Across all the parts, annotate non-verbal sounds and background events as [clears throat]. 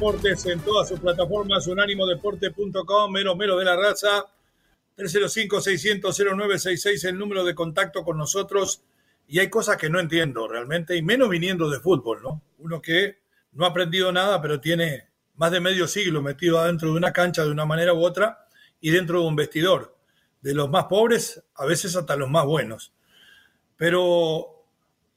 Deportes en todas sus plataformas, unánimodeporte.com, mero mero de la raza, 305-600-0966, el número de contacto con nosotros. Y hay cosas que no entiendo realmente, y menos viniendo de fútbol, ¿no? Uno que no ha aprendido nada, pero tiene más de medio siglo metido adentro de una cancha de una manera u otra y dentro de un vestidor. De los más pobres, a veces hasta los más buenos. Pero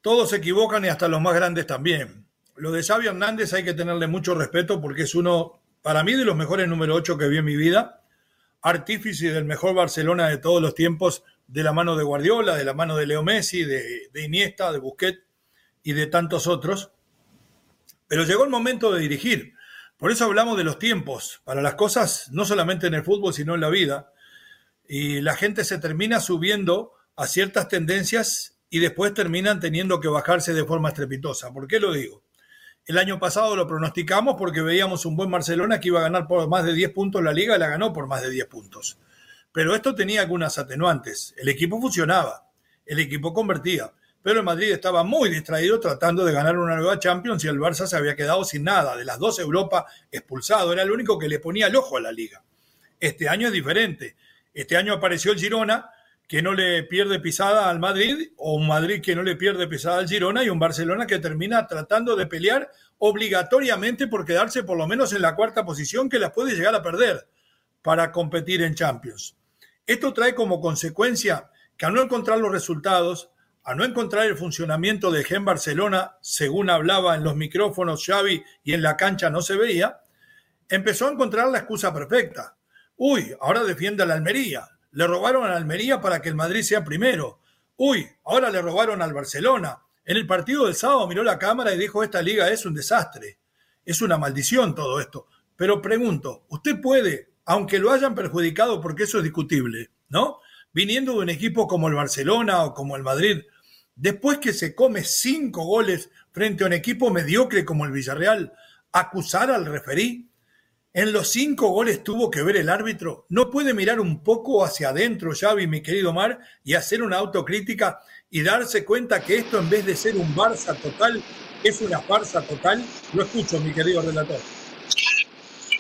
todos se equivocan y hasta los más grandes también lo de Xavi Hernández hay que tenerle mucho respeto porque es uno, para mí, de los mejores número 8 que vi en mi vida. Artífice del mejor Barcelona de todos los tiempos, de la mano de Guardiola, de la mano de Leo Messi, de, de Iniesta, de Busquets y de tantos otros. Pero llegó el momento de dirigir. Por eso hablamos de los tiempos, para las cosas, no solamente en el fútbol, sino en la vida. Y la gente se termina subiendo a ciertas tendencias y después terminan teniendo que bajarse de forma estrepitosa. ¿Por qué lo digo? El año pasado lo pronosticamos porque veíamos un buen Barcelona que iba a ganar por más de 10 puntos la liga y la ganó por más de 10 puntos. Pero esto tenía algunas atenuantes. El equipo funcionaba, el equipo convertía, pero el Madrid estaba muy distraído tratando de ganar una nueva Champions y el Barça se había quedado sin nada. De las dos Europa expulsado, era el único que le ponía el ojo a la liga. Este año es diferente. Este año apareció el Girona que no le pierde pisada al Madrid, o un Madrid que no le pierde pisada al Girona, y un Barcelona que termina tratando de pelear obligatoriamente por quedarse por lo menos en la cuarta posición que la puede llegar a perder para competir en Champions. Esto trae como consecuencia que al no encontrar los resultados, a no encontrar el funcionamiento de Gen Barcelona, según hablaba en los micrófonos Xavi y en la cancha no se veía, empezó a encontrar la excusa perfecta. Uy, ahora defiende a la Almería, le robaron a Almería para que el Madrid sea primero. Uy, ahora le robaron al Barcelona. En el partido del sábado miró la cámara y dijo, esta liga es un desastre. Es una maldición todo esto. Pero pregunto, ¿usted puede, aunque lo hayan perjudicado, porque eso es discutible, ¿no? Viniendo de un equipo como el Barcelona o como el Madrid, después que se come cinco goles frente a un equipo mediocre como el Villarreal, acusar al referí en los cinco goles tuvo que ver el árbitro. ¿No puede mirar un poco hacia adentro, Xavi, mi querido Mar, y hacer una autocrítica y darse cuenta que esto en vez de ser un Barça total, es una farsa total? Lo escucho, mi querido relator.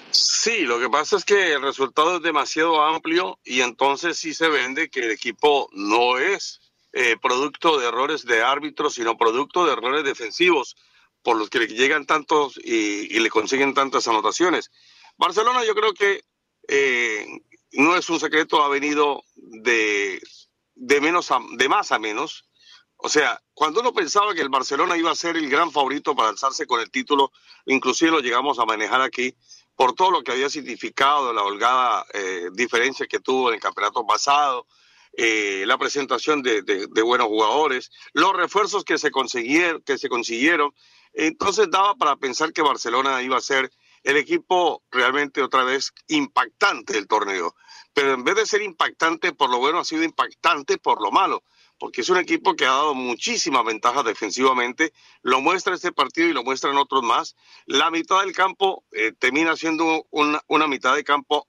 Sí, lo que pasa es que el resultado es demasiado amplio y entonces sí se vende que el equipo no es eh, producto de errores de árbitros, sino producto de errores defensivos por los que le llegan tantos y le consiguen tantas anotaciones. Barcelona yo creo que eh, no es un secreto, ha venido de, de, menos a, de más a menos. O sea, cuando uno pensaba que el Barcelona iba a ser el gran favorito para alzarse con el título, inclusive lo llegamos a manejar aquí por todo lo que había significado la holgada eh, diferencia que tuvo en el campeonato pasado, eh, la presentación de, de, de, buenos jugadores, los refuerzos que se consiguieron, que se consiguieron. Entonces daba para pensar que Barcelona iba a ser el equipo realmente otra vez impactante del torneo. Pero en vez de ser impactante por lo bueno, ha sido impactante por lo malo, porque es un equipo que ha dado muchísimas ventajas defensivamente. Lo muestra este partido y lo muestran otros más. La mitad del campo eh, termina siendo una, mitad de campo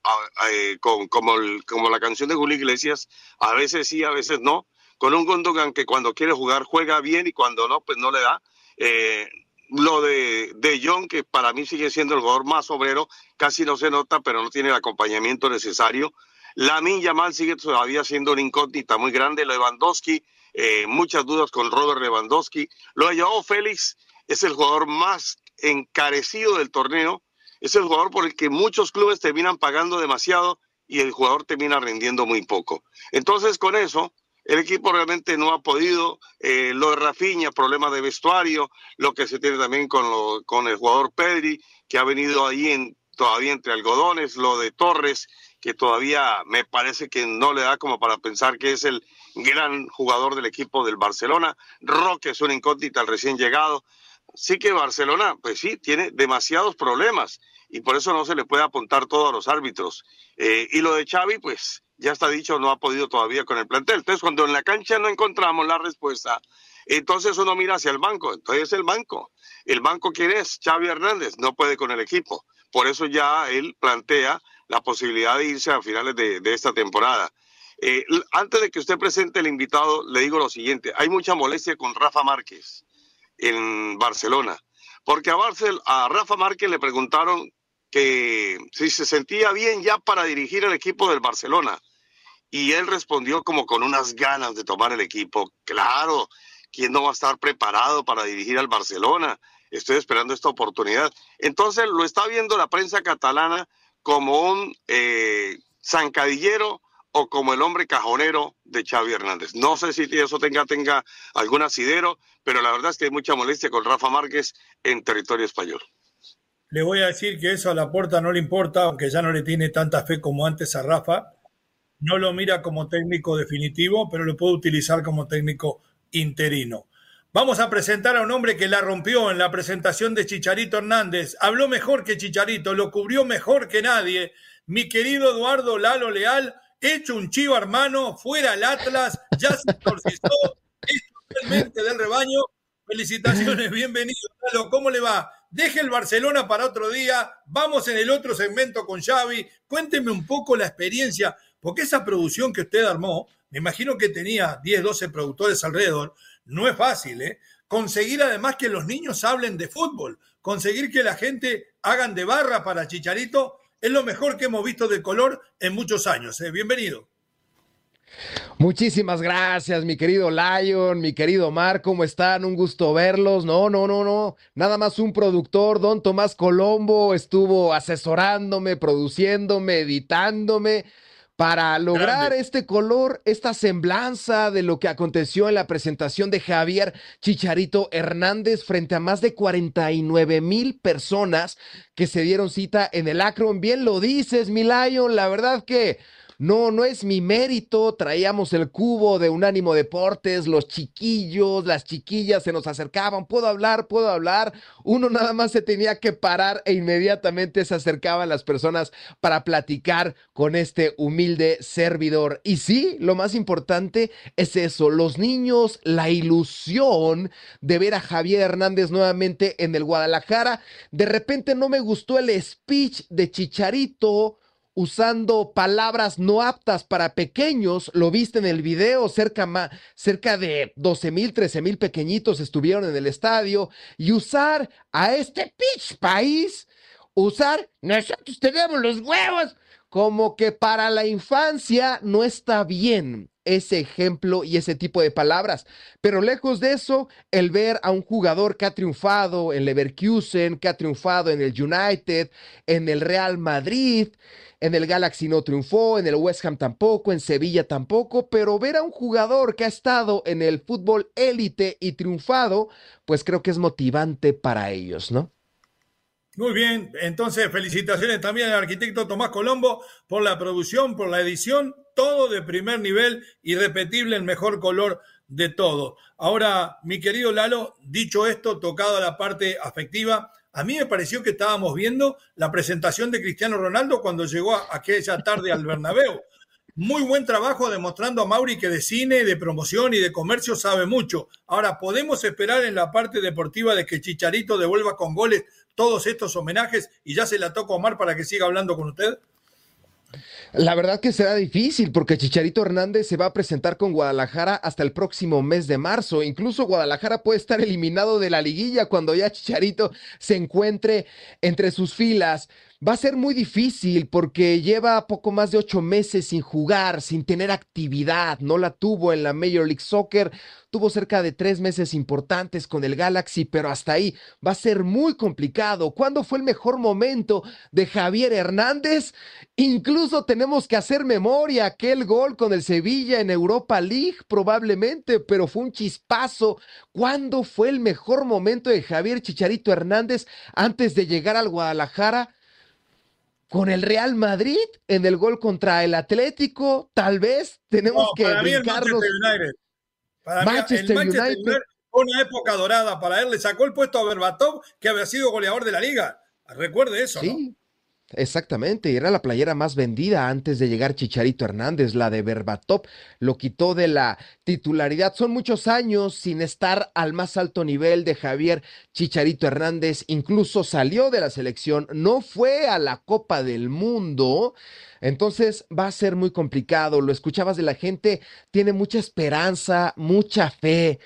eh, con, como la canción de Julio Iglesias, a veces sí, a veces no. Con un Gondogan que cuando quiere jugar juega bien y cuando no, pues no le da. Eh, lo de De Jong, que para mí sigue siendo el jugador más obrero, casi no se nota, pero no tiene el acompañamiento necesario. Lamin Yamal sigue todavía siendo una incógnita muy grande. Lewandowski, eh, muchas dudas con Robert Lewandowski. Lo de Joao Félix es el jugador más encarecido del torneo. Es el jugador por el que muchos clubes terminan pagando demasiado y el jugador termina rindiendo muy poco. Entonces, con eso, el equipo realmente no ha podido. Eh, lo de Rafinha, problemas de vestuario, lo que se tiene también con, lo, con el jugador Pedri, que ha venido ahí en, todavía entre algodones, lo de Torres, que todavía me parece que no le da como para pensar que es el gran jugador del equipo del Barcelona. Roque es una incógnita al recién llegado. Sí que Barcelona, pues sí, tiene demasiados problemas y por eso no se le puede apuntar todo a los árbitros. Eh, y lo de Xavi, pues ya está dicho, no ha podido todavía con el plantel. Entonces, cuando en la cancha no encontramos la respuesta, entonces uno mira hacia el banco. Entonces, el banco. ¿El banco quién es? Xavi Hernández. No puede con el equipo. Por eso ya él plantea la posibilidad de irse a finales de, esta temporada. Eh, antes de que usted presente el invitado, le digo lo siguiente. Hay mucha molestia con Rafa Márquez en Barcelona. Porque a, a Rafa Márquez le preguntaron que si se sentía bien ya para dirigir el equipo del Barcelona. Y él respondió como con unas ganas de tomar el equipo. Claro, ¿quién no va a estar preparado para dirigir al Barcelona? Estoy esperando esta oportunidad. Entonces lo está viendo la prensa catalana como un eh, zancadillero o como el hombre cajonero de Xavi Hernández. No sé si eso tenga, tenga algún asidero, pero la verdad es que hay mucha molestia con Rafa Márquez en territorio español. Le voy a decir que eso a la puerta no le importa, aunque ya no le tiene tanta fe como antes a Rafa. No lo mira como técnico definitivo, pero lo puede utilizar como técnico interino. Vamos a presentar a un hombre que la rompió en la presentación de Chicharito Hernández. Habló mejor que Chicharito, lo cubrió mejor que nadie. Mi querido Eduardo Lalo Leal, hecho un chivo hermano, fuera el Atlas, ya se exorcizó, es del rebaño. Felicitaciones, bienvenido, Lalo. ¿Cómo le va? Deje el Barcelona para otro día. Vamos en el otro segmento con Xavi. Cuénteme un poco la experiencia, porque esa producción que usted armó, me imagino que tenía 10, 12 productores alrededor, no es fácil, ¿eh? Conseguir además que los niños hablen de fútbol, conseguir que la gente hagan de barra para Chicharito, es lo mejor que hemos visto de color en muchos años. ¿eh? Bienvenido. Muchísimas gracias, mi querido Lion, mi querido Mar, ¿cómo están? Un gusto verlos. No, no, no, no. Nada más un productor, don Tomás Colombo, estuvo asesorándome, produciéndome, editándome para lograr este color, esta semblanza de lo que aconteció en la presentación de Javier Chicharito Hernández frente a más de 49 mil personas que se dieron cita en el Acron. Bien lo dices, mi Lion, la verdad que no, no es mi mérito. Traíamos el cubo de Unánimo Deportes, los chiquillos, las chiquillas se nos acercaban. Puedo hablar, puedo hablar. Uno nada más se tenía que parar e inmediatamente se acercaban las personas para platicar con este humilde servidor. Y sí, lo más importante es eso, los niños, la ilusión de ver a Javier Hernández nuevamente en el Guadalajara. De repente no me gustó el speech de Chicharito usando palabras no aptas para pequeños. Lo viste en el video, cerca, cerca de 12 mil, 13 mil pequeñitos estuvieron en el estadio. Y usar a este pitch país, usar, nosotros tenemos los huevos, como que para la infancia no está bien ese ejemplo y ese tipo de palabras. Pero lejos de eso, el ver a un jugador que ha triunfado en Leverkusen, que ha triunfado en el United, en el Real Madrid, en el Galaxy no triunfó, en el West Ham tampoco, en Sevilla tampoco, pero ver a un jugador que ha estado en el fútbol élite y triunfado, pues creo que es motivante para ellos, ¿no? Muy bien, entonces felicitaciones también al arquitecto Tomás Colombo por la producción, por la edición, todo de primer nivel, irrepetible, el mejor color de todo. Ahora, mi querido Lalo, dicho esto, tocado a la parte afectiva, a mí me pareció que estábamos viendo la presentación de Cristiano Ronaldo cuando llegó aquella tarde al Bernabéu. Muy buen trabajo demostrando a Mauri que de cine, de promoción y de comercio sabe mucho. Ahora, ¿podemos esperar en la parte deportiva de que Chicharito devuelva con goles todos estos homenajes y ya se la toca a Omar para que siga hablando con usted? La verdad que será difícil porque Chicharito Hernández se va a presentar con Guadalajara hasta el próximo mes de marzo. Incluso Guadalajara puede estar eliminado de la liguilla cuando ya Chicharito se encuentre entre sus filas. Va a ser muy difícil porque lleva poco más de ocho meses sin jugar, sin tener actividad. No la tuvo en la Major League Soccer. Tuvo cerca de tres meses importantes con el Galaxy, pero hasta ahí va a ser muy complicado. ¿Cuándo fue el mejor momento de Javier Hernández? Incluso tenemos que hacer memoria. Aquel gol con el Sevilla en Europa League, probablemente, pero fue un chispazo. ¿Cuándo fue el mejor momento de Javier Chicharito Hernández antes de llegar al Guadalajara? Con el Real Madrid en el gol contra el Atlético, tal vez tenemos que para brincarnos. Mí el Manchester United. Para Manchester, mí el Manchester United. Una época dorada para él. Le sacó el puesto a Berbatov, que había sido goleador de la liga. Recuerde eso, sí. ¿no? Exactamente, era la playera más vendida antes de llegar Chicharito Hernández, la de Berbatov, lo quitó de la titularidad. Son muchos años sin estar al más alto nivel de Javier Chicharito Hernández, incluso salió de la selección, no fue a la Copa del Mundo. Entonces va a ser muy complicado, lo escuchabas de la gente, tiene mucha esperanza, mucha fe,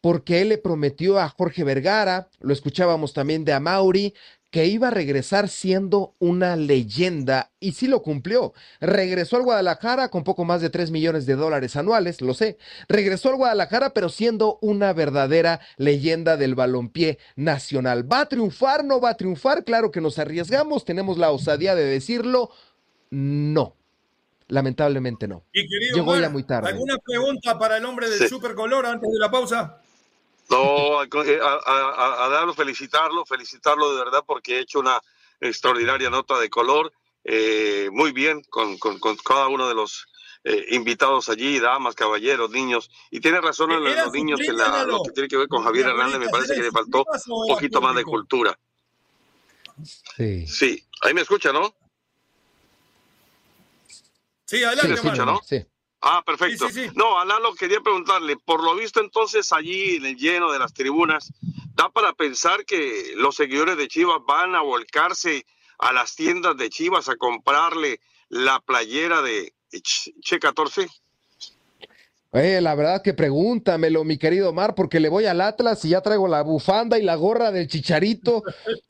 porque él le prometió a Jorge Vergara, lo escuchábamos también de Amauri, que iba a regresar siendo una leyenda y sí lo cumplió. Regresó al Guadalajara con poco más de 3 millones de dólares anuales, lo sé. Regresó al Guadalajara pero siendo una verdadera leyenda del balompié nacional. ¿Va a triunfar? ¿No va a triunfar? Claro que nos arriesgamos, tenemos la osadía de decirlo. No. Lamentablemente no. Y querido Llegó Mar, ya muy tarde. ¿Alguna pregunta para el hombre del Sí. supercolor antes de la pausa? No, a, a, a, darlo, felicitarlo, felicitarlo de verdad porque ha hecho una extraordinaria nota de color. Eh, muy bien con, con, con, cada uno de los eh, invitados allí, damas, caballeros, niños. Y tiene razón en los niños que la, lo que tiene que ver con Javier Hernández me parece que le faltó un poquito más de cultura. Sí. Sí, ahí me escucha, ¿no? Sí, adelante. Sí, me escucha, ¿no? Sí. Ah, perfecto. Sí, sí, sí. No, a Lalo quería preguntarle, por lo visto entonces allí en el lleno de las tribunas, da para pensar que los seguidores de Chivas van a volcarse a las tiendas de Chivas a comprarle la playera de Che 14. Eh, la verdad que pregúntamelo, mi querido Omar, porque le voy al Atlas y ya traigo la bufanda y la gorra del chicharito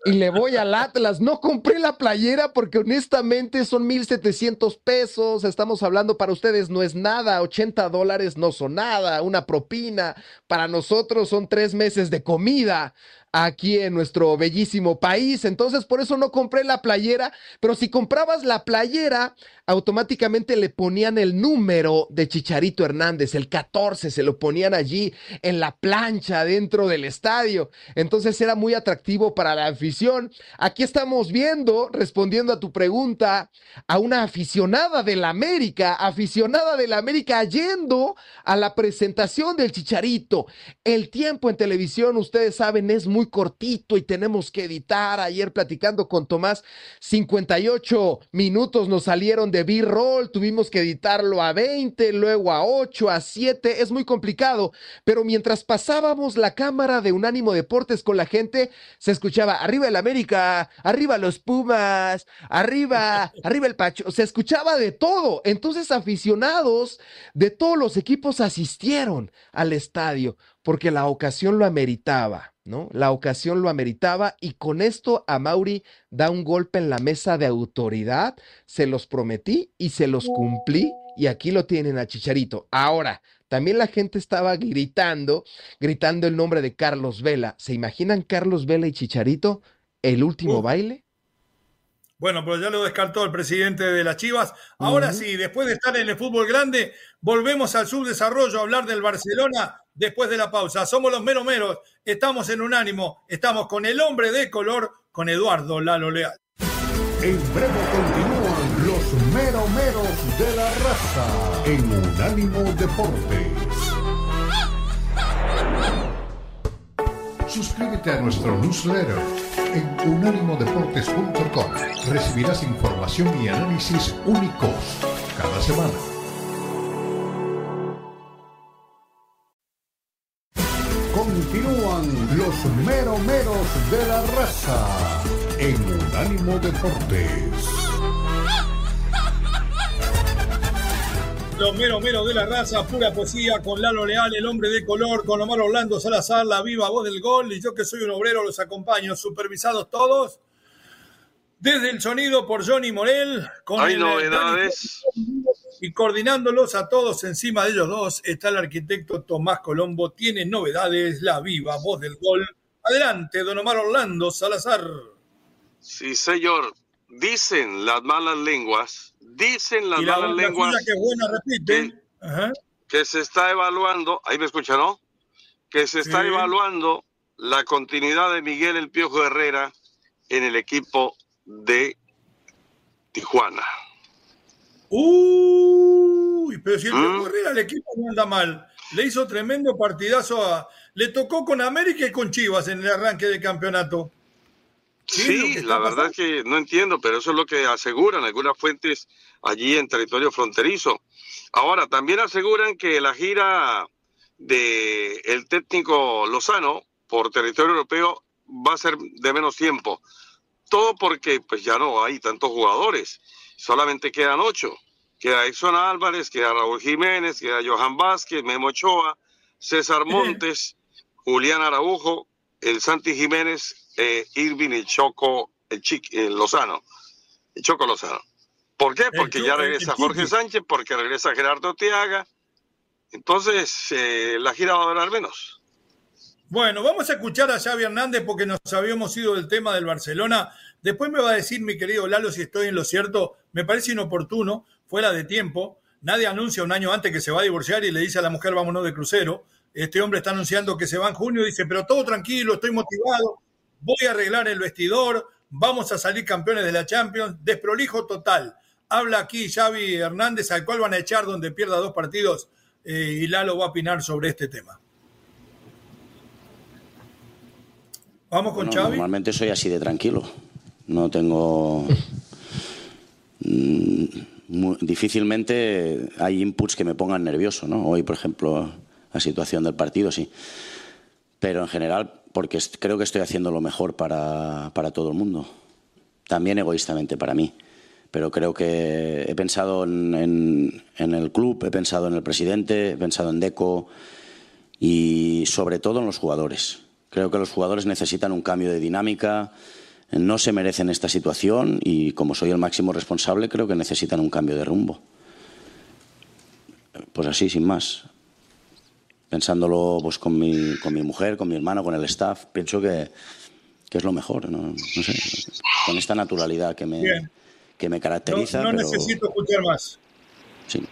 y le voy al Atlas. No compré la playera porque honestamente son 1,700 pesos. Estamos hablando para ustedes no es nada, 80 dólares no son nada, una propina. Para nosotros son tres meses de comida aquí en nuestro bellísimo país. Entonces, por eso no compré la playera, pero si comprabas la playera, automáticamente le ponían el número de Chicharito Hernández, el 14, se lo ponían allí en la plancha dentro del estadio. Entonces era muy atractivo para la afición. Aquí estamos viendo, respondiendo a tu pregunta, a una aficionada del América, aficionada del América yendo a la presentación del Chicharito. El tiempo en televisión, ustedes saben, es muy cortito y tenemos que editar. Ayer platicando con Tomás, 58 minutos nos salieron de B-roll, tuvimos que editarlo a 20, luego a 8, a 7, es muy complicado, pero mientras pasábamos la cámara de Unánimo Deportes con la gente, se escuchaba arriba el América, arriba los Pumas, arriba, [laughs] arriba el Pacho, se escuchaba de todo. Entonces aficionados de todos los equipos asistieron al estadio porque la ocasión lo ameritaba. ¿no? La ocasión lo ameritaba y con esto a Mauri da un golpe en la mesa de autoridad. Se los prometí y se los cumplí y aquí lo tienen a Chicharito. Ahora, también la gente estaba gritando, gritando el nombre de Carlos Vela. ¿Se imaginan Carlos Vela y Chicharito? ¿El último uh. baile? Bueno, pero ya lo descartó el presidente de las Chivas. Ahora uh -huh. sí, después de estar en el fútbol grande, volvemos al subdesarrollo a hablar del Barcelona después de la pausa. Somos los meros meros, estamos en Unánimo, estamos con el hombre de color, con Eduardo Lalo Leal. En breve continúan los meros meros de la raza en Unánimo Deportes. Suscríbete a nuestro newsletter en unánimodeportes.com. Recibirás información y análisis únicos cada semana. Continúan los meromeros de la raza en Unánimo Deportes. Los meros meros de la raza, pura poesía, con Lalo Leal, el hombre de color, con Omar Orlando Salazar, la viva voz del gol, y yo que soy un obrero los acompaño, supervisados todos. Desde el sonido por Johnny Morel, con Hay novedades. Y coordinándolos a todos encima de ellos dos está el arquitecto Tomás Colombo. Tiene novedades, la viva voz del gol. Adelante, don Omar Orlando Salazar. Sí, señor. Dicen las malas lenguas, dicen las malas lenguas que, buena, que, se está evaluando, ahí me escucha, ¿no? Que se está evaluando la continuidad de Miguel El Piojo Herrera en el equipo de Tijuana. Uy, pero si el ¿Mm? Herrera el equipo no anda mal. Le hizo tremendo partidazo a... Le tocó con América y con Chivas en el arranque del campeonato. Sí, la verdad es que no entiendo, pero eso es lo que aseguran algunas fuentes allí en territorio fronterizo. Ahora, también aseguran que la gira de el técnico Lozano por territorio europeo va a ser de menos tiempo. Todo porque pues ya no hay tantos jugadores, solamente quedan ocho. Queda Exxon Álvarez, queda Raúl Jiménez, queda Johan Vázquez, Memo Ochoa, César [laughs] Montes, Julián Araujo, el Santi Jiménez eh, Irving y Choco el, el Lozano. El Choco Lozano. ¿Por qué? Porque ya regresa Jorge Sánchez, porque regresa Gerardo Tiaga. Entonces, eh, la gira va a durar menos. Bueno, vamos a escuchar a Xavi Hernández porque nos habíamos ido del tema del Barcelona. Después me va a decir mi querido Lalo si estoy en lo cierto. Me parece inoportuno, fuera de tiempo. Nadie anuncia un año antes que se va a divorciar y le dice a la mujer vámonos de crucero. Este hombre está anunciando que se va en junio y dice, pero todo tranquilo, estoy motivado voy a arreglar el vestidor, vamos a salir campeones de la Champions, desprolijo total. Habla aquí Xavi Hernández, al cual van a echar donde pierda dos partidos, eh, y Lalo va a opinar sobre este tema. Vamos con Xavi. Normalmente soy así de tranquilo. No tengo. [laughs] Mm, difícilmente hay inputs que me pongan nervioso, ¿no? Hoy, por ejemplo, la situación del partido, sí. Pero en general porque creo que estoy haciendo lo mejor para, todo el mundo, también egoístamente para mí. Pero creo que he pensado en, el club, he pensado en el presidente, he pensado en Deco y sobre todo en los jugadores. Creo que los jugadores necesitan un cambio de dinámica, no se merecen esta situación y como soy el máximo responsable creo que necesitan un cambio de rumbo. Pues así, sin más pensándolo pues, con, mi, con mi mujer, con mi hermano, con el staff, pienso que, que es lo mejor, ¿no? sé, con esta naturalidad que me, que me caracteriza. No, necesito escuchar más. Sí.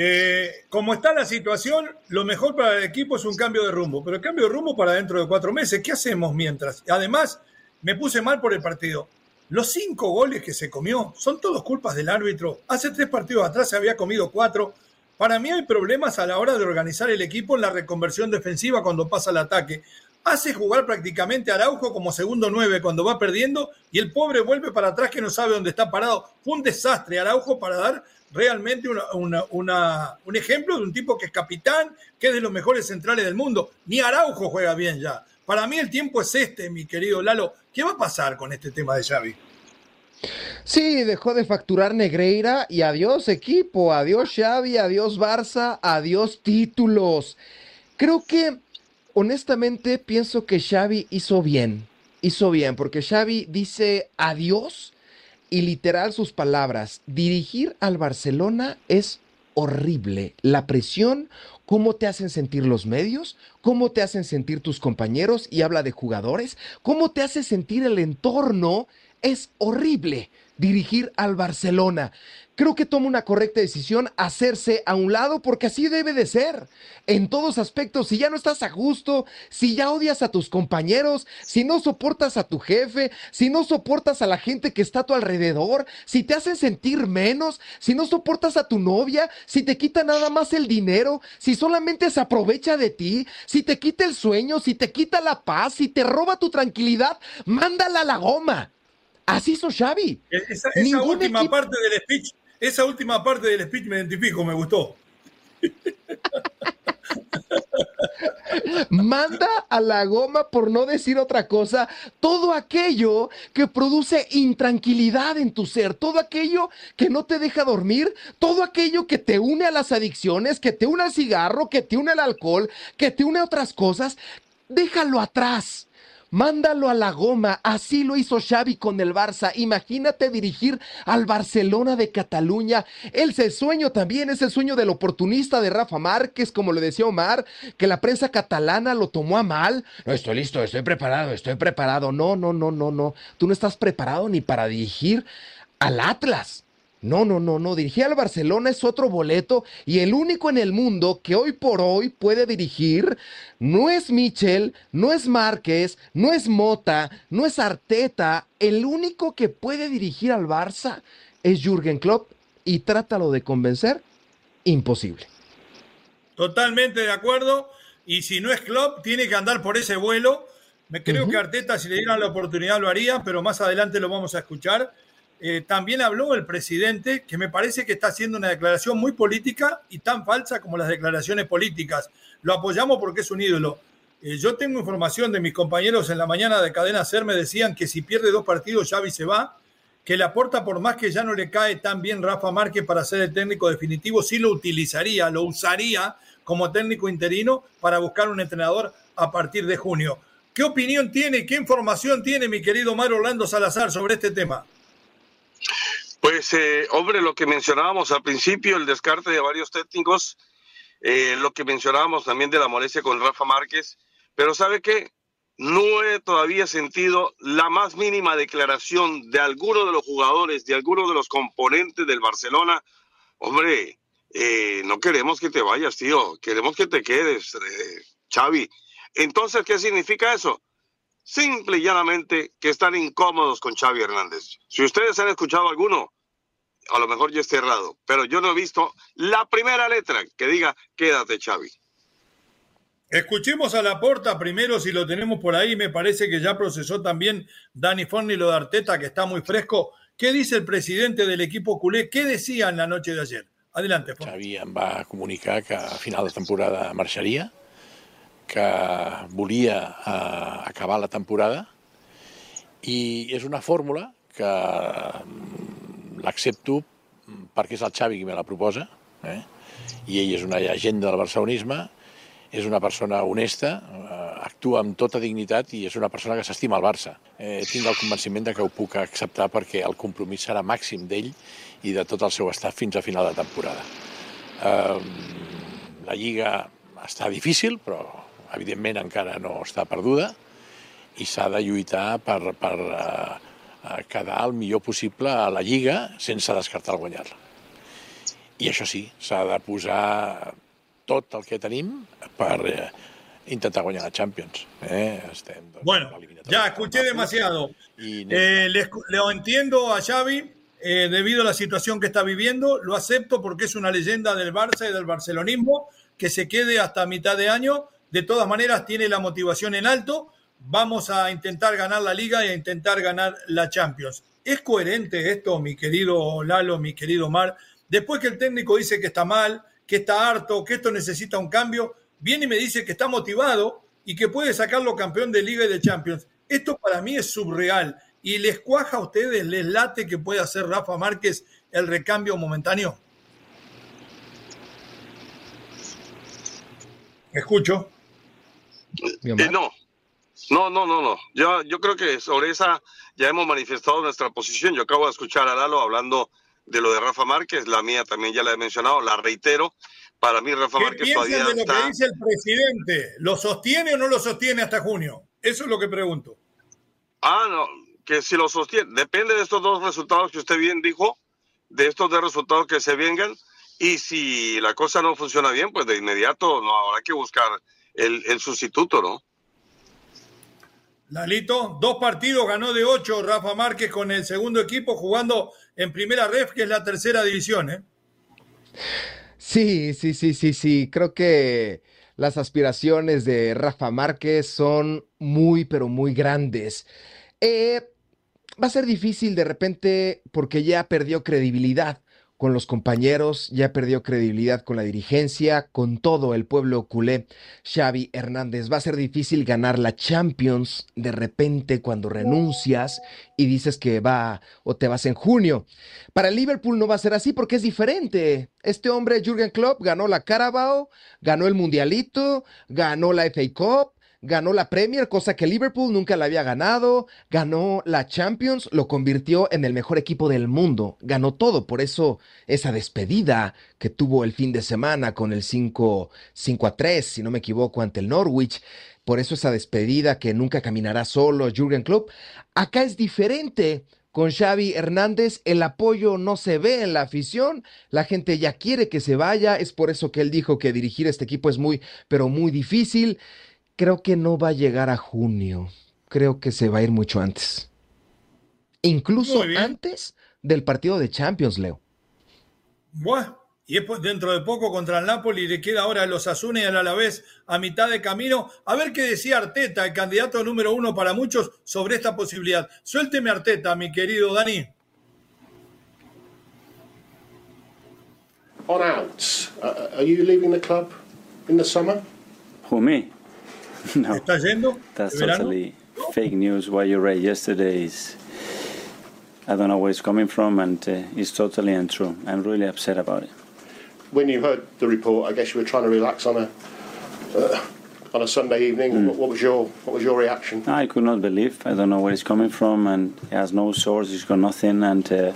Eh, como está la situación, lo mejor para el equipo es un cambio de rumbo, pero el cambio de rumbo para dentro de cuatro meses, ¿qué hacemos mientras? Además, me puse mal por el partido. Los cinco goles que se comió son todos culpas del árbitro. Hace tres partidos atrás se había comido cuatro. Para mí hay problemas a la hora de organizar el equipo en la reconversión defensiva cuando pasa el ataque. Hace jugar prácticamente Araujo como segundo nueve cuando va perdiendo y el pobre vuelve para atrás que no sabe dónde está parado. Fue un desastre Araujo para dar realmente un ejemplo de un tipo que es capitán, que es de los mejores centrales del mundo. Ni Araujo juega bien ya. Para mí el tiempo es este, mi querido Lalo. ¿Qué va a pasar con este tema de Xavi? Sí, dejó de facturar Negreira y adiós equipo, adiós Xavi, adiós Barça, adiós títulos. Creo que honestamente pienso que Xavi hizo bien, hizo bien, porque Xavi dice adiós y literal sus palabras, dirigir al Barcelona es horrible. La presión, cómo te hacen sentir los medios, cómo te hacen sentir tus compañeros y habla de jugadores, cómo te hace sentir el entorno es horrible dirigir al Barcelona. Creo que toma una correcta decisión hacerse a un lado porque así debe de ser. En todos aspectos, si ya no estás a gusto, si ya odias a tus compañeros, si no soportas a tu jefe, si no soportas a la gente que está a tu alrededor, si te hacen sentir menos, si no soportas a tu novia, si te quita nada más el dinero, si solamente se aprovecha de ti, si te quita el sueño, si te quita la paz, si te roba tu tranquilidad, mándala a la goma. Así hizo Xavi. E-, esa, última parte del speech, esa última parte del speech me identifico, me gustó. [laughs] Manda a la goma, por no decir otra cosa, todo aquello que produce intranquilidad en tu ser, todo aquello que no te deja dormir, todo aquello que te une a las adicciones, que te une al cigarro, que te une al alcohol, que te une a otras cosas, déjalo atrás. Mándalo a la goma, así lo hizo Xavi con el Barça. Imagínate dirigir al Barcelona de Cataluña. Es el sueño también, es el sueño del oportunista de Rafa Márquez, como le decía Omar, que la prensa catalana lo tomó a mal. No, estoy listo, estoy preparado, estoy preparado. No, no, no, no, no. Tú no estás preparado ni para dirigir al Atlas. No, no, no, no. Dirigir al Barcelona es otro boleto y el único en el mundo que hoy por hoy puede dirigir no es Michel, no es Márquez, no es Mota, no es Arteta. El único que puede dirigir al Barça es Jürgen Klopp y trátalo de convencer, imposible. Totalmente de acuerdo. Y si no es Klopp, tiene que andar por ese vuelo. Me creo que Arteta, si le dieran la oportunidad, lo haría, pero más adelante lo vamos a escuchar eh, también habló el presidente, que me parece que está haciendo una declaración muy política y tan falsa como las declaraciones políticas. Lo apoyamos porque es un ídolo. Eh, yo tengo información de mis compañeros en la mañana de Cadena Ser, me decían que si pierde dos partidos Xavi se va, que le aporta por más que ya no le cae tan bien Rafa Márquez para ser el técnico definitivo, sí lo utilizaría, lo usaría como técnico interino para buscar un entrenador a partir de junio. ¿Qué opinión tiene, qué información tiene mi querido Mario Orlando Salazar sobre este tema? Pues, eh, hombre, lo que mencionábamos al principio, el descarte de varios técnicos, eh, lo que mencionábamos también de la molestia con Rafa Márquez, pero ¿sabe qué? No he todavía sentido la más mínima declaración de alguno de los jugadores, de alguno de los componentes del Barcelona. Hombre, eh, no queremos que te vayas, tío, queremos que te quedes, Xavi. Entonces, ¿qué significa eso? Simple y llanamente que están incómodos con Xavi Hernández. Si ustedes han escuchado alguno, a lo mejor ya esté errado, pero yo no he visto la primera letra que diga quédate Xavi. Escuchemos a la porta primero si lo tenemos por ahí. Me parece que ya procesó también Dani Forni lo de Arteta, que está muy fresco. ¿Qué dice el presidente del equipo culé? ¿Qué decía en la noche de ayer? Adelante, Forni. Xavi va comunicar que a final de temporada marxaria que volia eh, acabar la temporada i és una fórmula que mm, l'accepto perquè és el Xavi qui me la proposa eh? i ell és una llegenda del barcelonisme és una persona honesta, eh, actua amb tota dignitat i és una persona que s'estima el Barça. Eh, tinc el convenciment de que ho puc acceptar perquè el compromís serà màxim d'ell i de tot el seu estat fins a final de temporada. Eh, la Lliga està difícil, però evidentment encara no està perduda i s'ha de lluitar per, per uh, quedar el millor possible a la Lliga sense descartar el guanyar-la. I això sí, s'ha de posar tot el que tenim per uh, intentar guanyar la Champions. Eh? Estem, doncs, bueno, ya escuché demasiado. Y... Eh, le, le, entiendo a Xavi eh, debido a la situación que está viviendo, lo acepto porque es una leyenda del Barça y del barcelonismo, que se quede hasta mitad de año, de todas maneras tiene la motivación en alto. Vamos a intentar ganar la liga y a intentar ganar la Champions. ¿Es coherente esto, mi querido Lalo, mi querido Mar? Después que el técnico dice que está mal, que está harto, que esto necesita un cambio, viene y me dice que está motivado y que puede sacarlo campeón de liga y de Champions. Esto para mí es subreal. ¿Y les cuaja a ustedes, les late que pueda hacer Rafa Márquez el recambio momentáneo? Escucho. Eh, no, no, no, no, no. Yo, yo creo que sobre esa ya hemos manifestado nuestra posición. Yo acabo de escuchar a Lalo hablando de lo de Rafa Márquez, la mía también ya la he mencionado, la reitero. Para mí Rafa Márquez todavía de lo que dice el presidente? ¿Lo sostiene o no lo sostiene hasta junio? Eso es lo que pregunto. Ah, no, que si lo sostiene, depende de estos dos resultados que usted bien dijo, de estos dos resultados que se vengan, y si la cosa no funciona bien, pues de inmediato no habrá que buscar el, sustituto, ¿no? Lalito, dos partidos, ganó de ocho Rafa Márquez con el segundo equipo jugando en primera ref, que es la tercera división, ¿eh? Sí, sí, sí, sí, sí. Creo que las aspiraciones de Rafa Márquez son muy, pero muy grandes. Eh, va a ser difícil de repente porque ya perdió credibilidad con los compañeros, ya perdió credibilidad con la dirigencia, con todo el pueblo culé. Xavi Hernández, va a ser difícil ganar la Champions de repente cuando renuncias y dices que va o te vas en junio. Para Liverpool no va a ser así porque es diferente. Este hombre, Jürgen Klopp, ganó la Carabao, ganó el Mundialito, ganó la FA Cup, ganó la Premier, cosa que Liverpool nunca la había ganado, ganó la Champions, lo convirtió en el mejor equipo del mundo, ganó todo, por eso esa despedida que tuvo el fin de semana con el 5, 5 a 3, si no me equivoco, ante el Norwich, por eso esa despedida que nunca caminará solo Jürgen Klopp, acá es diferente. Con Xavi Hernández. El apoyo no se ve en la afición, la gente ya quiere que se vaya, es por eso que él dijo que dirigir este equipo es muy, pero muy difícil creo que no va a llegar a junio. Creo que se va a ir mucho antes. Incluso antes del partido de Champions, Leo. Bueno, y después dentro de poco contra el Napoli le queda ahora a los Asuna y al Alavés a mitad de camino. A ver qué decía Arteta, el candidato número uno para muchos, sobre esta posibilidad. Suélteme Arteta, mi querido Dani. On out, uh, are you leaving the club in the summer? Who me? [laughs] no. ¿Está yendo? That's totally fake news. What you read yesterday is. I don't know where it's coming from, and uh, it's totally untrue. I'm really upset about it. When you heard the report, I guess you were trying to relax on a uh, on a Sunday evening. Mm. What, what, was your what was your reaction? I could not believe. I don't know where it's coming from, and it has no source. It's got nothing, and uh,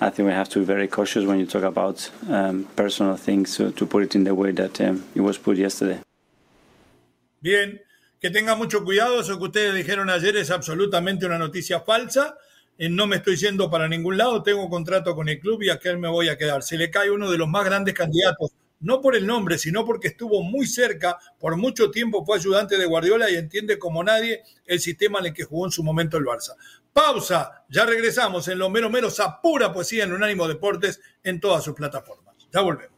I think we have to be very cautious when you talk about um, personal things to, to, put it in the way that um, it was put yesterday. Bien, que tenga mucho cuidado, eso que ustedes dijeron ayer es absolutamente una noticia falsa. Eh, no me estoy yendo para ningún lado, tengo contrato con el club y a me voy a quedar. Se le cae uno de los más grandes candidatos, no por el nombre, sino porque estuvo muy cerca, por mucho tiempo fue ayudante de Guardiola y entiende como nadie el sistema en el que jugó en su momento el Barça. Pausa, ya regresamos en los menos menos a pura poesía en Unánimo Deportes en todas sus plataformas. Ya volvemos.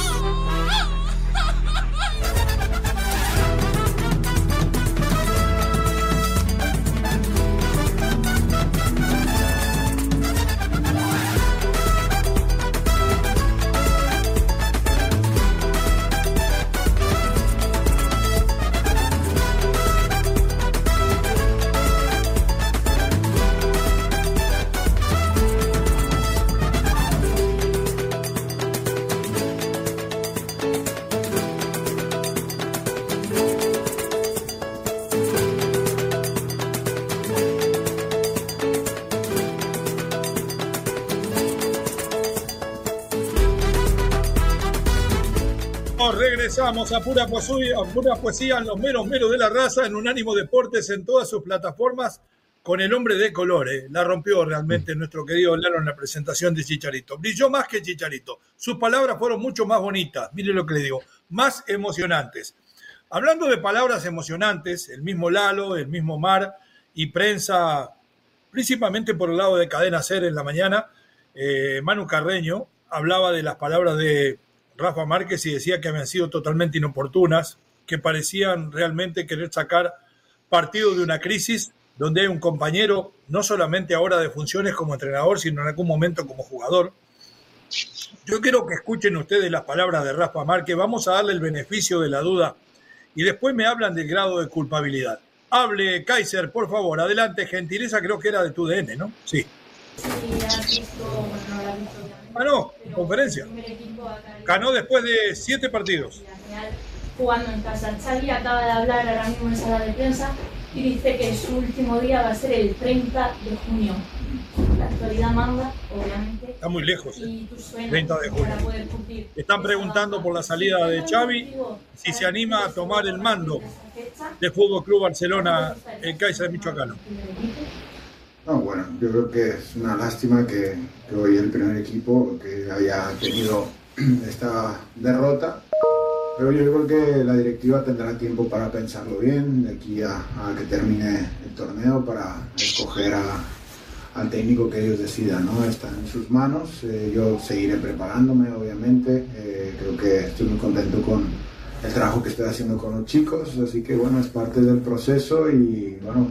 Regresamos a pura poesía, a pura poesía en los meros meros de la raza, en Unánimo Deportes, en todas sus plataformas, con el hombre de colores. La rompió realmente nuestro querido Lalo en la presentación de Chicharito. Brilló más que Chicharito. Sus palabras fueron mucho más bonitas, mire lo que le digo, más emocionantes. Hablando de palabras emocionantes, el mismo Lalo, el mismo Mar y prensa, principalmente por el lado de Cadena Ser en la mañana, eh, Manu Carreño hablaba de las palabras de Rafa Márquez y decía que habían sido totalmente inoportunas, que parecían realmente querer sacar partido de una crisis donde hay un compañero, no solamente ahora de funciones como entrenador, sino en algún momento como jugador. Yo quiero que escuchen ustedes las palabras de Rafa Márquez, vamos a darle el beneficio de la duda y después me hablan del grado de culpabilidad. Hable, Kaiser, por favor, adelante, gentileza, creo que era de tu DN, ¿no? Sí. Sí, no, conferencia. Ganó después de siete partidos. Jugando en casa. Xavi acaba de hablar ahora mismo en sala de prensa y dice que su último día va a ser el 30 de junio. La actualidad manda, obviamente. Está muy lejos. 30 de junio. Están preguntando por la salida de Xavi, si se anima a tomar el mando del Fútbol Club Barcelona, el Kaiser Michoacano. No, bueno, yo creo que es una lástima que, hoy el primer equipo que haya tenido [clears throat] esta derrota, pero yo creo que la directiva tendrá tiempo para pensarlo bien de aquí a, que termine el torneo para escoger al técnico que ellos decidan, ¿no? Está en sus manos, eh, yo seguiré preparándome, obviamente, eh, creo que estoy muy contento con el trabajo que estoy haciendo con los chicos, así que bueno, es parte del proceso y bueno,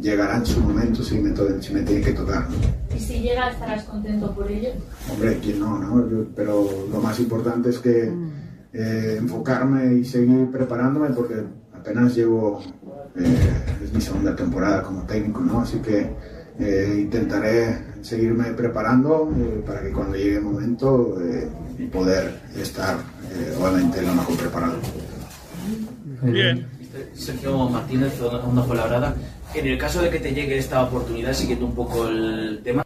llegará en su momento si me, si me tiene que tocar. ¿Y si llega, estarás contento por ello? Hombre, quién no, ¿no? pero lo más importante es que eh, enfocarme y seguir preparándome porque apenas llevo, es mi segunda temporada como técnico, ¿no? Así que eh, intentaré seguirme preparando eh, para que cuando llegue el momento eh, poder estar obviamente lo mejor preparado. Bien. Sergio Martínez, Onda Labrada. En el caso de que te llegue esta oportunidad, siguiendo un poco el tema.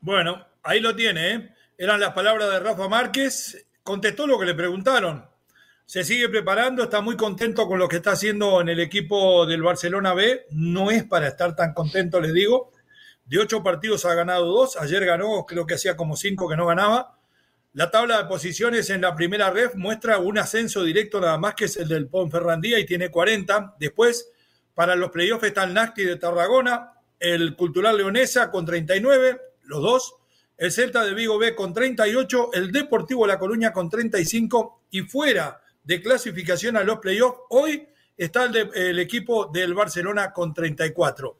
Bueno, ahí lo tiene, Eran las palabras de Rafa Márquez. Contestó lo que le preguntaron se sigue preparando, está muy contento con lo que está haciendo en el equipo del Barcelona B. No es para estar tan contento, les digo. De ocho partidos ha ganado dos. Ayer ganó, creo que hacía como cinco que no ganaba. La tabla de posiciones en la primera ref muestra un ascenso directo nada más que es el del Ponferrandía y tiene 40. Después, para los playoffs está el Nacti de Tarragona, el Cultural Leonesa con 39, los dos. El Celta de Vigo B con 38, el Deportivo La Coruña con 35 y fuera de clasificación a los playoffs. Hoy está el, equipo del Barcelona con 34.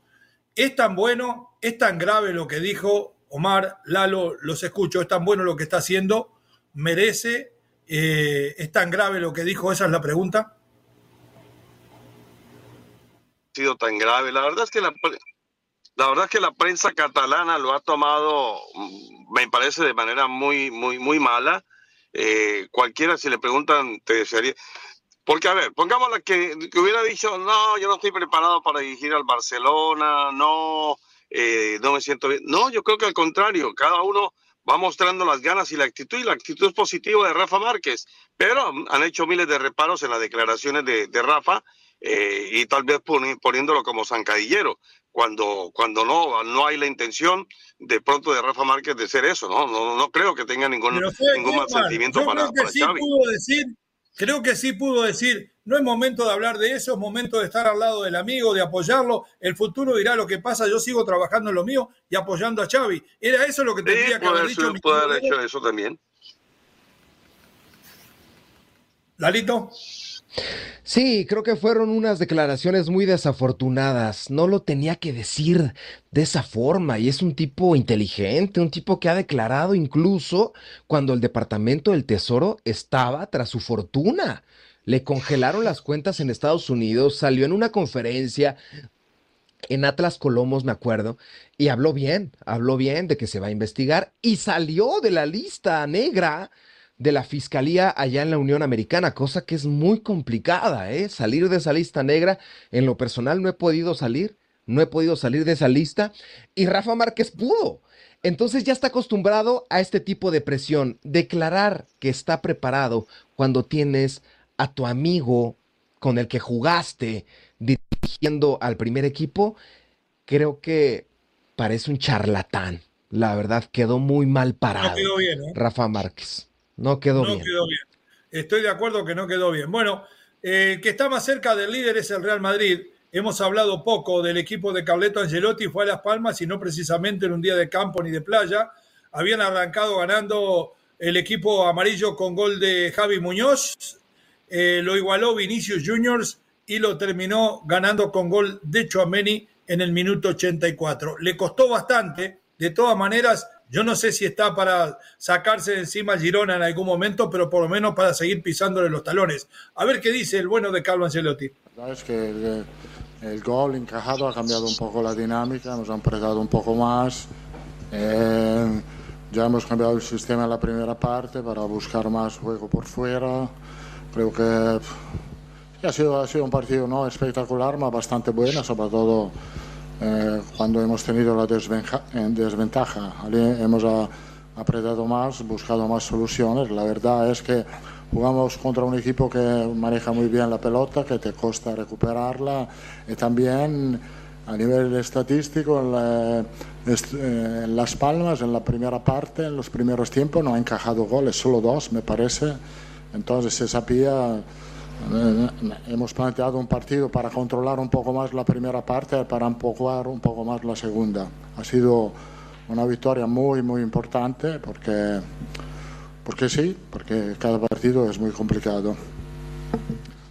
Es tan bueno, es tan grave lo que dijo Omar, Lalo, los escucho, es tan bueno lo que está haciendo, merece, eh, es tan grave lo que dijo, esa es la pregunta. Ha sido tan grave, la verdad es que la, la verdad es que la prensa catalana lo ha tomado, mm, me parece, de manera muy, muy, muy mala eh, cualquiera si le preguntan te desearía. Porque, a ver, pongámosla que, que, hubiera dicho, no, yo no estoy preparado para dirigir al Barcelona, no, eh, no me siento bien. No, yo creo que al contrario, cada uno va mostrando las ganas y la actitud, y la actitud es positiva de Rafa Márquez, pero han hecho miles de reparos en las declaraciones de, de Rafa eh, y tal vez poniéndolo como zancadillero cuando, cuando no, no hay la intención de pronto de Rafa Márquez de ser eso, ¿no? No, no creo que tenga ningún, ningún mal sentimiento para, creo que sí Pudo decir, creo que sí pudo decir, no es momento de hablar de eso, es momento de estar al lado del amigo, de apoyarlo, el futuro dirá lo que pasa, yo sigo trabajando en lo mío y apoyando a Xavi. ¿Era eso lo que tendría que haber dicho? Puede haber hecho eso también. Lalito. Sí, creo que fueron unas declaraciones muy desafortunadas. No lo tenía que decir de esa forma y es un tipo inteligente, un tipo que ha declarado incluso cuando el Departamento del Tesoro estaba tras su fortuna. Le congelaron las cuentas en Estados Unidos, salió en una conferencia en Atlas Colomos, me acuerdo, y habló bien, habló bien de que se va a investigar y salió de la lista negra de la fiscalía allá en la Unión Americana, cosa que es muy complicada, ¿eh? Salir de esa lista negra, en lo personal no he podido salir, no he podido salir de esa lista y Rafa Márquez pudo. Entonces ya está acostumbrado a este tipo de presión. Declarar que está preparado cuando tienes a tu amigo con el que jugaste dirigiendo al primer equipo, creo que parece un charlatán. La verdad, quedó muy mal parado. ¿eh? Rafa Márquez. No quedó no bien. quedó bien. Estoy de acuerdo que no quedó bien. Bueno, el que está más cerca del líder es el Real Madrid. Hemos hablado poco del equipo de Carleto Angelotti, fue a Las Palmas y no precisamente en un día de campo ni de playa. Habían arrancado ganando el equipo amarillo con gol de Javi Muñoz, eh, lo igualó Vinicius Juniors y lo terminó ganando con gol de Chuameni en el minuto 84. Le costó bastante, de todas maneras, yo no sé si está para sacarse de encima Girona en algún momento, pero por lo menos para seguir pisándole los talones. A ver qué dice el bueno de Carlo Ancelotti. La verdad es que el, gol encajado ha cambiado un poco la dinámica, nos han apretado un poco más. Eh, ya hemos cambiado el sistema en la primera parte para buscar más juego por fuera. Creo que ha, sido, ha sido un partido no espectacular, pero bastante bueno, sobre todo eh, cuando hemos tenido la desventaja, hemos apretado más, buscado más soluciones. La verdad es que jugamos contra un equipo que maneja muy bien la pelota, que te cuesta recuperarla y también a nivel estadístico en, en Las Palmas, en la primera parte, en los primeros tiempos, no ha encajado goles, solo dos me parece. Entonces se sabía eh, hemos planteado un partido para controlar un poco más la primera parte y para empujar un poco más la segunda. Ha sido una victoria muy, muy importante porque, porque sí, porque cada partido es muy complicado.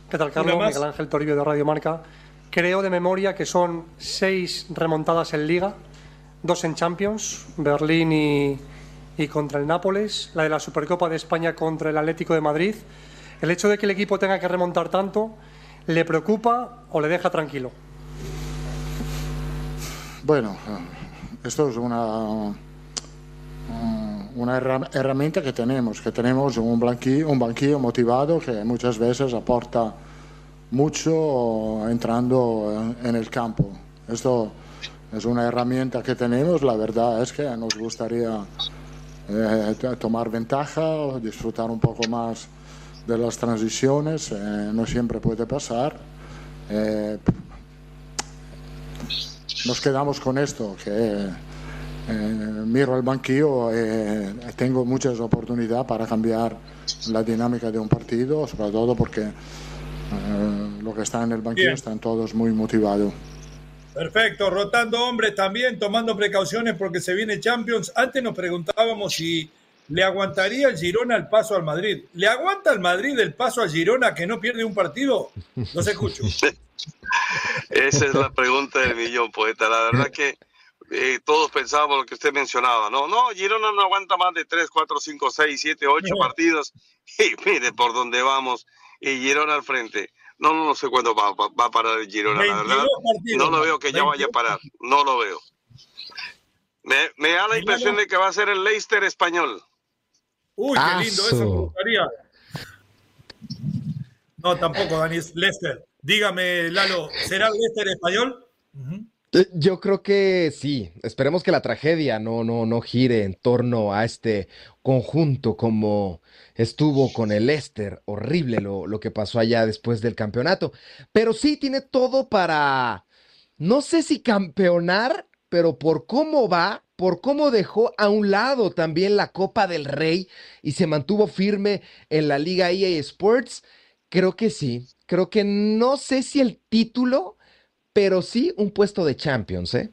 ¿Qué tal, Carlos? Miguel Ángel Toribio de Radio Marca. Creo de memoria que son seis remontadas en Liga, dos en Champions, Berlín y, y contra el Nápoles, la de la Supercopa de España contra el Atlético de Madrid. ¿El hecho de que el equipo tenga que remontar tanto le preocupa o le deja tranquilo? Bueno, esto es una, herramienta que tenemos, que tenemos un banquillo, un banquillo motivado que muchas veces aporta mucho entrando en el campo. Esto es una herramienta que tenemos, la verdad es que nos gustaría eh, tomar ventaja, disfrutar un poco más de las transiciones, eh, no siempre puede pasar. Eh, nos quedamos con esto, que eh, miro el banquillo y tengo muchas oportunidades para cambiar la dinámica de un partido, sobre todo porque lo que está en el banquillo están todos muy motivados. Perfecto, rotando hombres también, tomando precauciones porque se viene Champions. Antes nos preguntábamos si ¿Le aguantaría el Girona el paso al Madrid? ¿Le aguanta el Madrid el paso al Girona que no pierde un partido? No se escucho. [laughs] Esa es la pregunta del millón, poeta. La verdad que eh, todos pensábamos lo que usted mencionaba. No, no, Girona no aguanta más de 3, 4, 5, 6, 7, 8 partidos. [laughs] Y mire por dónde vamos. Y Girona al frente. No, no, sé cuándo va, a parar el Girona, la verdad. no lo veo que ya vaya a parar. No lo veo. Me, me da la impresión de que va a ser el Leicester español. Uy, qué lindo, eso me gustaría. No, tampoco, Dani, Lester. Dígame, Lalo, ¿será Lester español? Eh, yo creo que sí. Esperemos que la tragedia no, no, no gire en torno a este conjunto como estuvo con el Leicester. Horrible lo, lo que pasó allá después del campeonato. Pero sí tiene todo para, no sé si campeonar, pero por cómo va, por cómo dejó a un lado también la Copa del Rey y se mantuvo firme en la Liga EA Sports, creo que sí. Creo que no sé si el título, pero sí un puesto de Champions, ¿eh?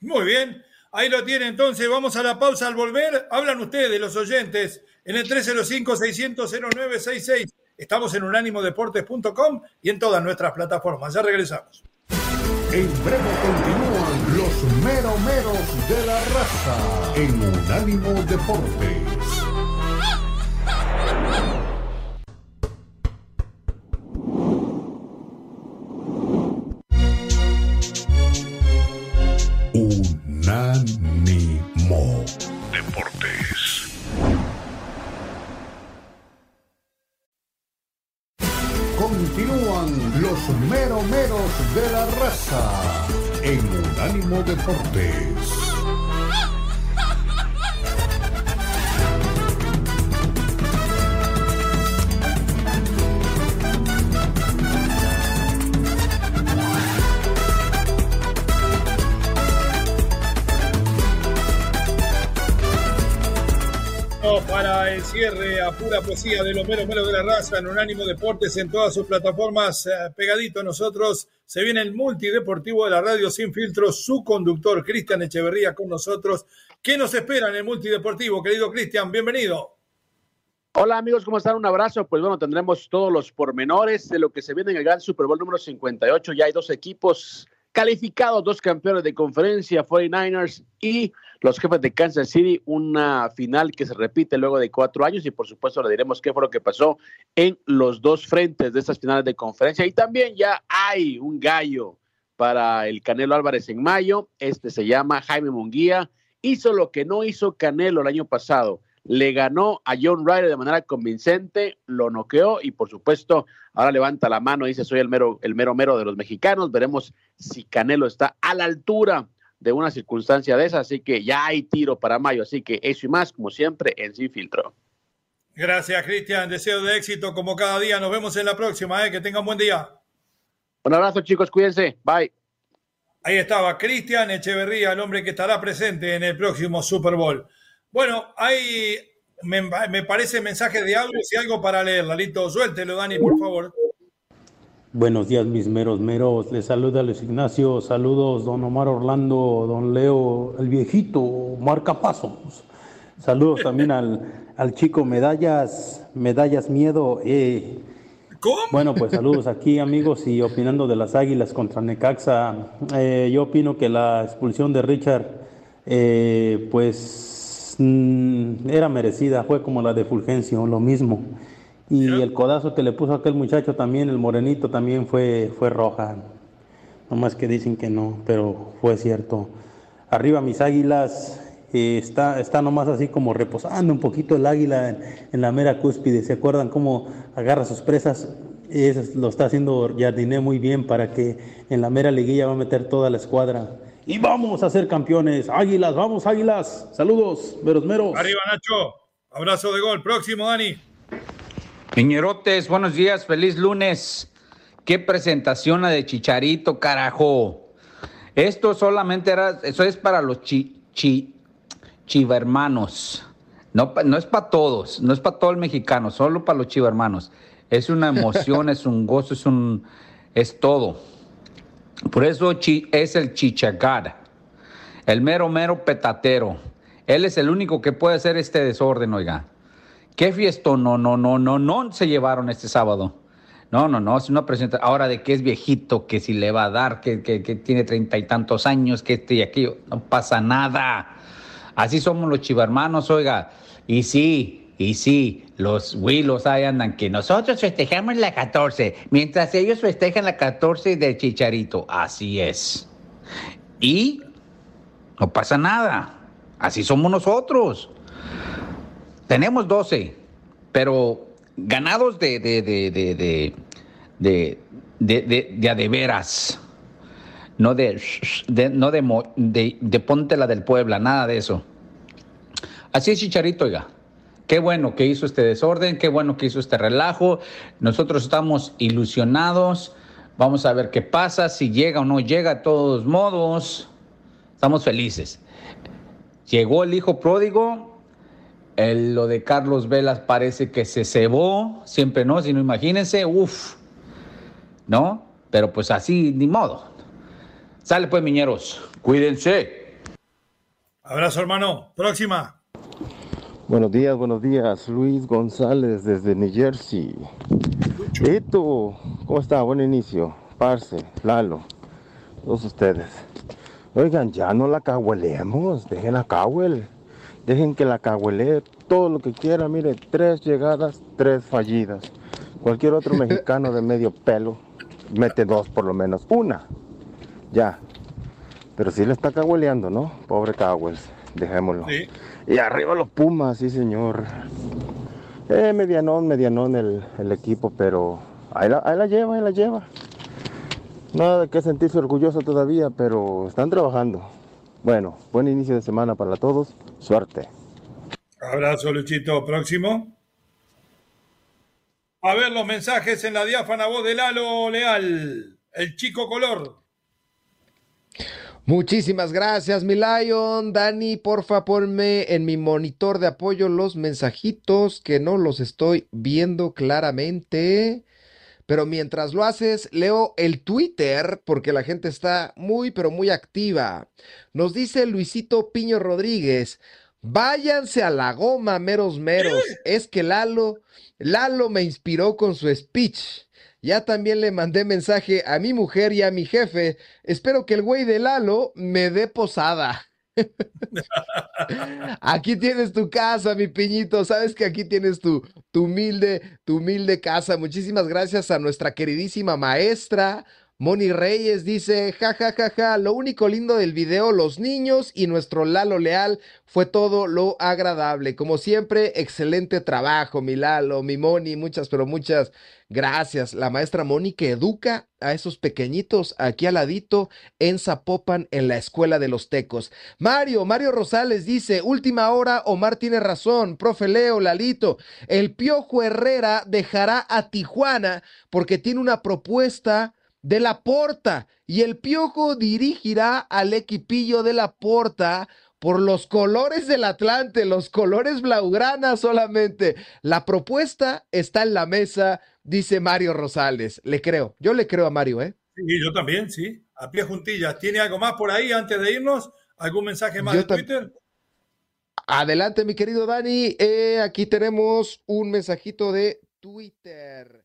Muy bien. Ahí lo tiene entonces. Vamos a la pausa al volver. Hablan ustedes, los oyentes, en el 305-600-0966. Estamos en unánimodeportes.com y en todas nuestras plataformas. Ya regresamos. En breve continúan los meromeros de la raza en Unánimo Deportes. Meromeros de la raza en Unánimo Deportes. Para el cierre a pura poesía de los meros meros de la raza en Unánimo Deportes en todas sus plataformas. Eh, pegadito a nosotros se viene el multideportivo de la radio sin filtro, su conductor Cristian Echeverría con nosotros. ¿Qué nos espera en el multideportivo, querido Cristian? Bienvenido. Hola amigos, ¿cómo están? Un abrazo. Pues bueno, tendremos todos los pormenores de lo que se viene en el Gran Super Bowl número 58. Ya hay dos equipos calificados, dos campeones de conferencia, 49ers y los jefes de Kansas City, una final que se repite luego de cuatro años y por supuesto le diremos qué fue lo que pasó en los dos frentes de estas finales de conferencia. Y también ya hay un gallo para el Canelo Álvarez en mayo, este se llama Jaime Munguía, hizo lo que no hizo Canelo el año pasado, le ganó a John Ryder de manera convincente, lo noqueó y por supuesto ahora levanta la mano y dice soy el mero, el mero mero de los mexicanos, veremos si Canelo está a la altura de una circunstancia de esa, así que ya hay tiro para mayo, así que eso y más, como siempre, en Sin Filtro. Gracias, Cristian. Deseo de éxito como cada día. Nos vemos en la próxima. ¿eh? Que tengan buen día. Un abrazo, chicos. Cuídense. Bye. Ahí estaba Cristian Echeverría, el hombre que estará presente en el próximo Super Bowl. Bueno, hay me, me parece mensaje de audio, si algo para leer, Lalito, suéltelo, Dani, por favor. Buenos días, mis meros meros. Les saluda Luis Ignacio. Saludos, don Omar Orlando, don Leo, el viejito, marcapasos. Saludos también al, al chico Medallas, Medallas Miedo. Eh. ¿Cómo? Bueno, pues saludos aquí, amigos, y opinando de las águilas contra Necaxa. Eh, yo opino que la expulsión de Richard, eh, pues, mm, era merecida. Fue como la de Fulgencio, lo mismo. Y el codazo que le puso aquel muchacho también, el morenito, también fue, fue roja. No más que dicen que no, pero fue cierto. Arriba mis águilas, eh, está, está nomás así como reposando un poquito el águila en, la mera cúspide. ¿Se acuerdan cómo agarra sus presas? Eso lo está haciendo Jardiné muy bien para que en la mera liguilla va a meter toda la escuadra. Y vamos a ser campeones. Águilas, vamos águilas. Saludos, meros meros. Arriba Nacho. Abrazo de gol. Próximo, Dani. Piñerotes, buenos días, feliz lunes. Qué presentación la de Chicharito, carajo. Esto solamente era, eso es para los chi, chi, chivermanos. No, no es para todos, no es para todo el mexicano, solo para los chivermanos. Es una emoción, [laughs] es un gozo, es un, es todo. Por eso es el chichagar, el mero, mero petatero. Él es el único que puede hacer este desorden, oiga. ¿Qué fiesta? No, no, no, no, no se llevaron este sábado. No, no, no, es una presentación. Ahora de que es viejito, que si le va a dar, que, que, tiene treinta y tantos años, que este y aquello, no pasa nada. Así somos los chivarmanos, oiga. Y sí, y sí, los Willos ahí andan que nosotros festejamos la 14, mientras ellos festejan la 14 de Chicharito. Así es. Y no pasa nada. Así somos nosotros. Tenemos 12, pero ganados de, de, de, de, de, de, de, a de veras. No de, no de, de, ponte la del Puebla, nada de eso. Así es, Chicharito, oiga. Qué bueno que hizo este desorden, qué bueno que hizo este relajo. Nosotros estamos ilusionados. Vamos a ver qué pasa, si llega o no llega, de todos modos. Estamos felices. Llegó el hijo pródigo, lo de Carlos Velas parece que se cebó, siempre no, sino imagínense, uff, ¿no? Pero pues así, ni modo. Sale pues, miñeros, cuídense. Abrazo, hermano. Próxima. Buenos días, buenos días. Luis González desde New Jersey. Esto, ¿cómo está? Buen inicio. Parce, Lalo, todos ustedes. Oigan, ya no la cahueleemos, dejen a cahuel. Dejen que la cahuele todo lo que quiera. Mire, tres llegadas, tres fallidas. Cualquier otro [laughs] mexicano de medio pelo mete dos por lo menos. Una. Ya. Pero sí le está cahueleando, ¿no? Pobre Cowells. Dejémoslo. Y arriba los Pumas, sí señor. Eh, medianón, medianón el, equipo, pero ahí la, ahí la lleva, ahí la lleva. Nada qué sentirse orgulloso todavía, pero están trabajando. Bueno, buen inicio de semana para todos. Suerte. Abrazo, Luchito. Próximo. A ver los mensajes en la diáfana voz de Lalo Leal, el chico color. Muchísimas gracias, mi Lion. Dani, porfa, ponme en mi monitor de apoyo los mensajitos que no los estoy viendo claramente. Pero mientras lo haces, leo el Twitter porque la gente está muy, pero muy activa. Nos dice Luisito Piño Rodríguez. Váyanse a la goma, meros meros. Es que Lalo, Lalo me inspiró con su speech. Ya también le mandé mensaje a mi mujer y a mi jefe. Espero que el güey de Lalo me dé posada. [laughs] aquí tienes tu casa, mi piñito. Sabes que aquí tienes tu, tu humilde, tu humilde casa. Muchísimas gracias a nuestra queridísima maestra. Moni Reyes dice, ja, ja, ja, ja, lo único lindo del video, los niños y nuestro Lalo Leal fue todo lo agradable. Como siempre, excelente trabajo, mi Lalo, mi Moni, muchas, pero muchas gracias. La maestra Moni que educa a esos pequeñitos aquí al ladito en Zapopan, en la escuela de los tecos. Mario, Mario Rosales dice, última hora, Omar tiene razón, profe Leo, Lalito, el Piojo Herrera dejará a Tijuana porque tiene una propuesta de la Porta y el Piojo dirigirá al equipillo de la Porta por los colores del Atlante, los colores blaugrana solamente. La propuesta está en la mesa, dice Mario Rosales. Le creo, yo le creo a Mario, ¿eh? Sí, yo también, sí. A pie juntillas. ¿Tiene algo más por ahí antes de irnos? ¿Algún mensaje más de Twitter? Adelante, mi querido Dani. Eh, aquí tenemos un mensajito de Twitter.